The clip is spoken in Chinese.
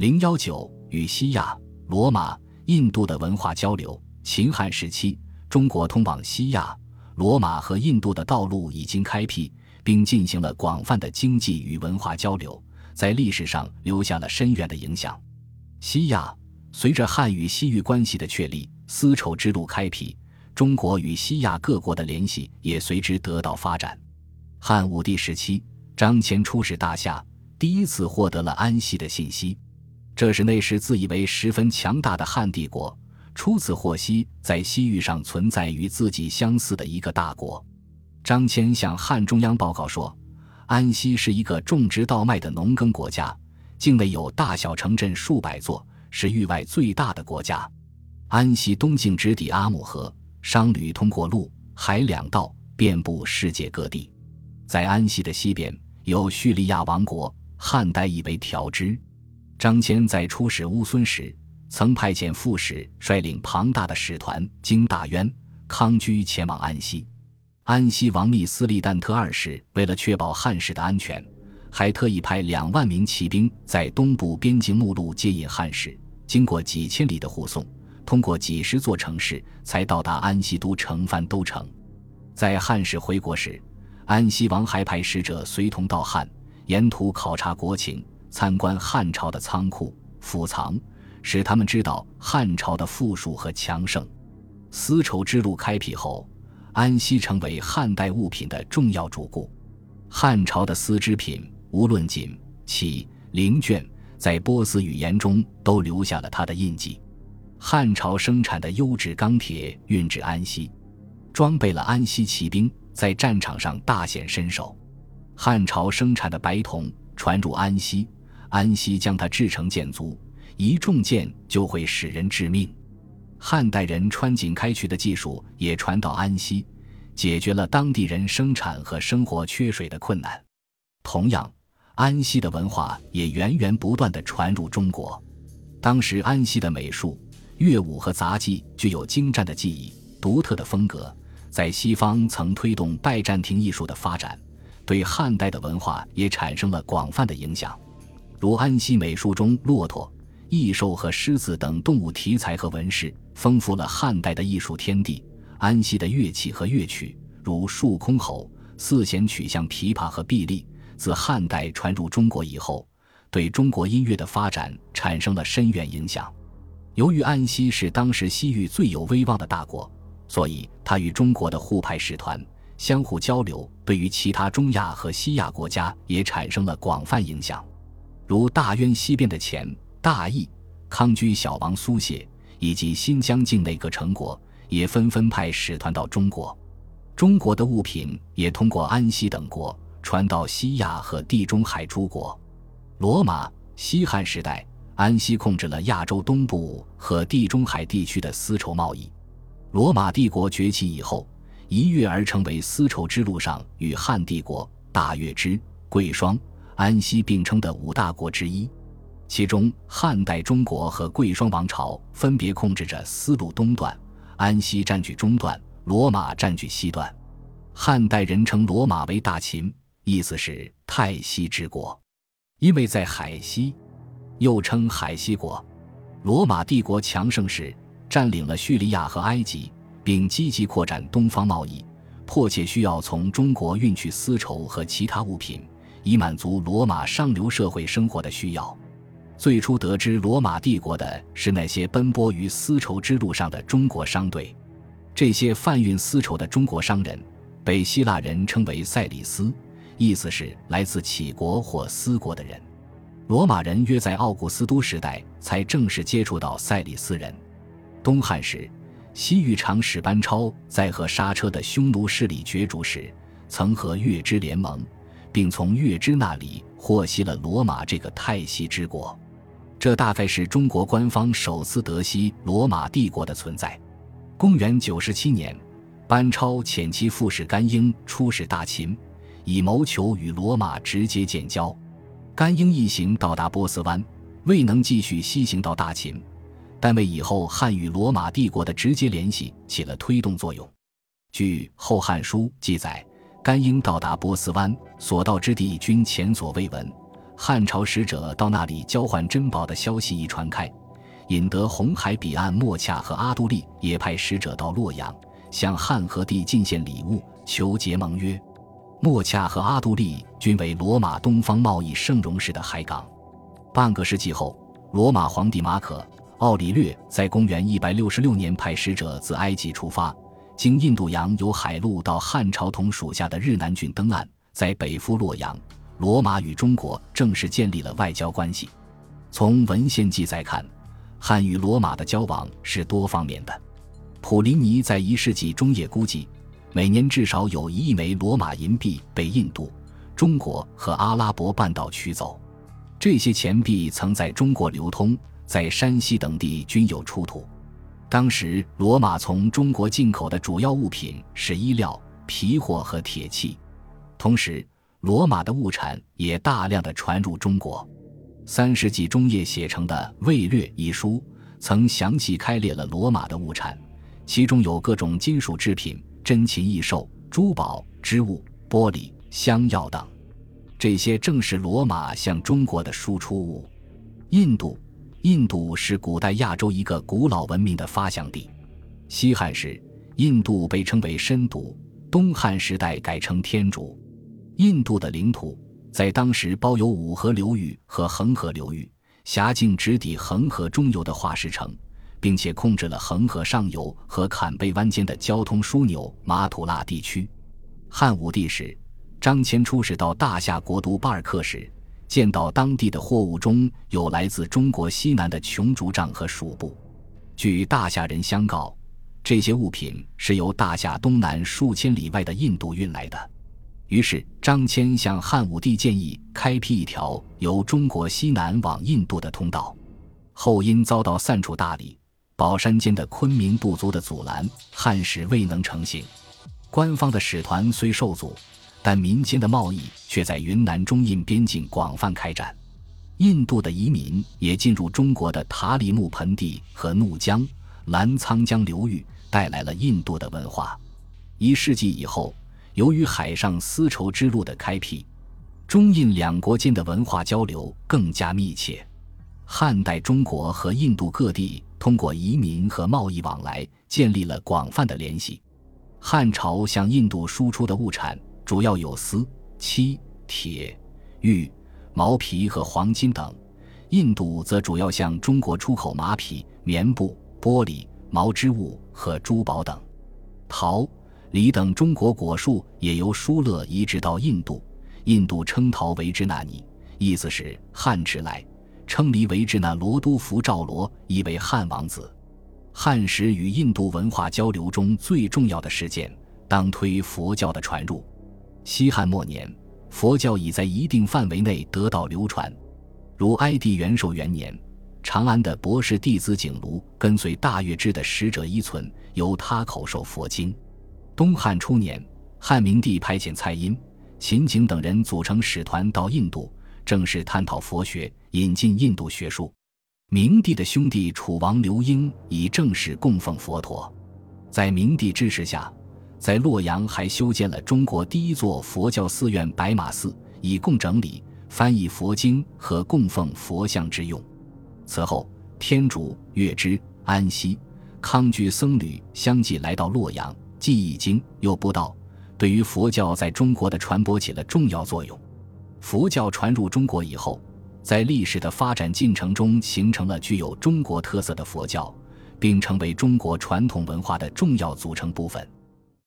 零幺九与西亚、罗马、印度的文化交流。秦汉时期，中国通往西亚、罗马和印度的道路已经开辟，并进行了广泛的经济与文化交流，在历史上留下了深远的影响。西亚随着汉与西域关系的确立，丝绸之路开辟，中国与西亚各国的联系也随之得到发展。汉武帝时期，张骞出使大夏，第一次获得了安息的信息。这是那时自以为十分强大的汉帝国初次获悉，在西域上存在与自己相似的一个大国。张骞向汉中央报告说：“安西是一个种植稻麦的农耕国家，境内有大小城镇数百座，是域外最大的国家。安西东境直抵阿姆河，商旅通过陆海两道，遍布世界各地。在安西的西边有叙利亚王国，汉代以为调之。”张骞在出使乌孙时，曾派遣副使率领庞大的使团经大渊、康居前往安西。安西王密斯利旦特二世为了确保汉使的安全，还特意派两万名骑兵在东部边境目录接引汉使，经过几千里的护送，通过几十座城市，才到达安西都城番都城。在汉使回国时，安西王还派使者随同到汉，沿途考察国情。参观汉朝的仓库府藏，使他们知道汉朝的富庶和强盛。丝绸之路开辟后，安西成为汉代物品的重要主顾。汉朝的丝织品，无论锦、绮、绫绢，在波斯语言中都留下了它的印记。汉朝生产的优质钢铁运至安西，装备了安西骑兵，在战场上大显身手。汉朝生产的白铜传入安西。安西将它制成箭足，一中箭就会使人致命。汉代人穿井开渠的技术也传到安西，解决了当地人生产和生活缺水的困难。同样，安西的文化也源源不断地传入中国。当时，安西的美术、乐舞和杂技具有精湛的技艺、独特的风格，在西方曾推动拜占庭艺术的发展，对汉代的文化也产生了广泛的影响。如安西美术中骆驼、异兽和狮子等动物题材和纹饰，丰富了汉代的艺术天地。安西的乐器和乐曲，如竖箜篌、四弦曲像琵琶和碧丽，自汉代传入中国以后，对中国音乐的发展产生了深远影响。由于安西是当时西域最有威望的大国，所以它与中国的互派使团相互交流，对于其他中亚和西亚国家也产生了广泛影响。如大渊西边的钱、大义、康居小王苏谢，以及新疆境内各城国，也纷纷派使团到中国。中国的物品也通过安西等国传到西亚和地中海诸国。罗马、西汉时代，安西控制了亚洲东部和地中海地区的丝绸贸易。罗马帝国崛起以后，一跃而成为丝绸之路上与汉帝国、大月支、贵霜。安西并称的五大国之一，其中汉代中国和贵霜王朝分别控制着丝路东段，安西占据中段，罗马占据西段。汉代人称罗马为大秦，意思是泰西之国，因为在海西，又称海西国。罗马帝国强盛时，占领了叙利亚和埃及，并积极扩展东方贸易，迫切需要从中国运去丝绸和其他物品。以满足罗马上流社会生活的需要。最初得知罗马帝国的是那些奔波于丝绸之路上的中国商队。这些贩运丝绸的中国商人被希腊人称为塞里斯，意思是来自杞国或斯国的人。罗马人约在奥古斯都时代才正式接触到塞里斯人。东汉时，西域长史班超在和刹车的匈奴势力角逐时，曾和月支联盟。并从月支那里获悉了罗马这个泰西之国，这大概是中国官方首次得悉罗马帝国的存在。公元九十七年，班超遣其副使甘英出使大秦，以谋求与罗马直接建交。甘英一行到达波斯湾，未能继续西行到大秦，但为以后汉与罗马帝国的直接联系起了推动作用。据《后汉书》记载。甘英到达波斯湾，所到之地均前所未闻。汉朝使者到那里交换珍宝的消息一传开，引得红海彼岸莫恰和阿都利也派使者到洛阳，向汉和帝进献礼物，求结盟约。莫恰和阿都利均为罗马东方贸易盛荣时的海港。半个世纪后，罗马皇帝马可·奥里略在公元166年派使者自埃及出发，经印度洋由海路到汉朝同属下的日南郡登岸，在北赴洛阳。罗马与中国正式建立了外交关系。从文献记载看，汉与罗马的交往是多方面的。普林尼在一世纪中叶估计，每年至少有一亿枚罗马银币被印度、中国和阿拉伯半岛取走。这些钱币曾在中国流通，在山西等地均有出土。当时，罗马从中国进口的主要物品是衣料、皮货和铁器，同时。罗马的物产也大量的传入中国。三世纪中叶写成的《魏略》一书，曾详细开列了罗马的物产，其中有各种金属制品、珍禽异兽、珠宝、织物、玻璃、香药等。这些正是罗马向中国的输出物。印度，印度是古代亚洲一个古老文明的发祥地。西汉时，印度被称为申都，东汉时代改称天竺。印度的领土在当时包有五河流域和恒河流域，辖境直抵恒河中游的化石城，并且控制了恒河上游和坎贝湾间的交通枢纽马土拉地区。汉武帝时，张骞出使到大夏国都巴尔克时，见到当地的货物中有来自中国西南的琼竹杖和鼠布。据大夏人相告，这些物品是由大夏东南数千里外的印度运来的。于是，张骞向汉武帝建议开辟一条由中国西南往印度的通道，后因遭到散处大理、宝山间的昆明部族的阻拦，汉使未能成行。官方的使团虽受阻，但民间的贸易却在云南中印边境广泛开展。印度的移民也进入中国的塔里木盆地和怒江、澜沧江流域，带来了印度的文化。一世纪以后。由于海上丝绸之路的开辟，中印两国间的文化交流更加密切。汉代中国和印度各地通过移民和贸易往来，建立了广泛的联系。汉朝向印度输出的物产主要有丝、漆、铁、玉、毛皮和黄金等；印度则主要向中国出口马匹、棉布、玻璃、毛织物和珠宝等。桃。梨等中国果树也由疏勒移植到印度，印度称桃为支那尼，意思是汉迟来；称梨为支那罗都福赵罗，意为汉王子。汉时与印度文化交流中最重要的事件，当推佛教的传入。西汉末年，佛教已在一定范围内得到流传，如哀帝元寿元年，长安的博士弟子景庐跟随大月支的使者依存，由他口授佛经。东汉初年，汉明帝派遣蔡英、秦景等人组成使团到印度，正式探讨佛学，引进印度学术。明帝的兄弟楚王刘英已正式供奉佛陀，在明帝支持下，在洛阳还修建了中国第一座佛教寺院白马寺，以供整理、翻译佛经和供奉佛像之用。此后，天竺、月支、安息、康居僧侣相继来到洛阳。既易经又布道，对于佛教在中国的传播起了重要作用。佛教传入中国以后，在历史的发展进程中形成了具有中国特色的佛教，并成为中国传统文化的重要组成部分。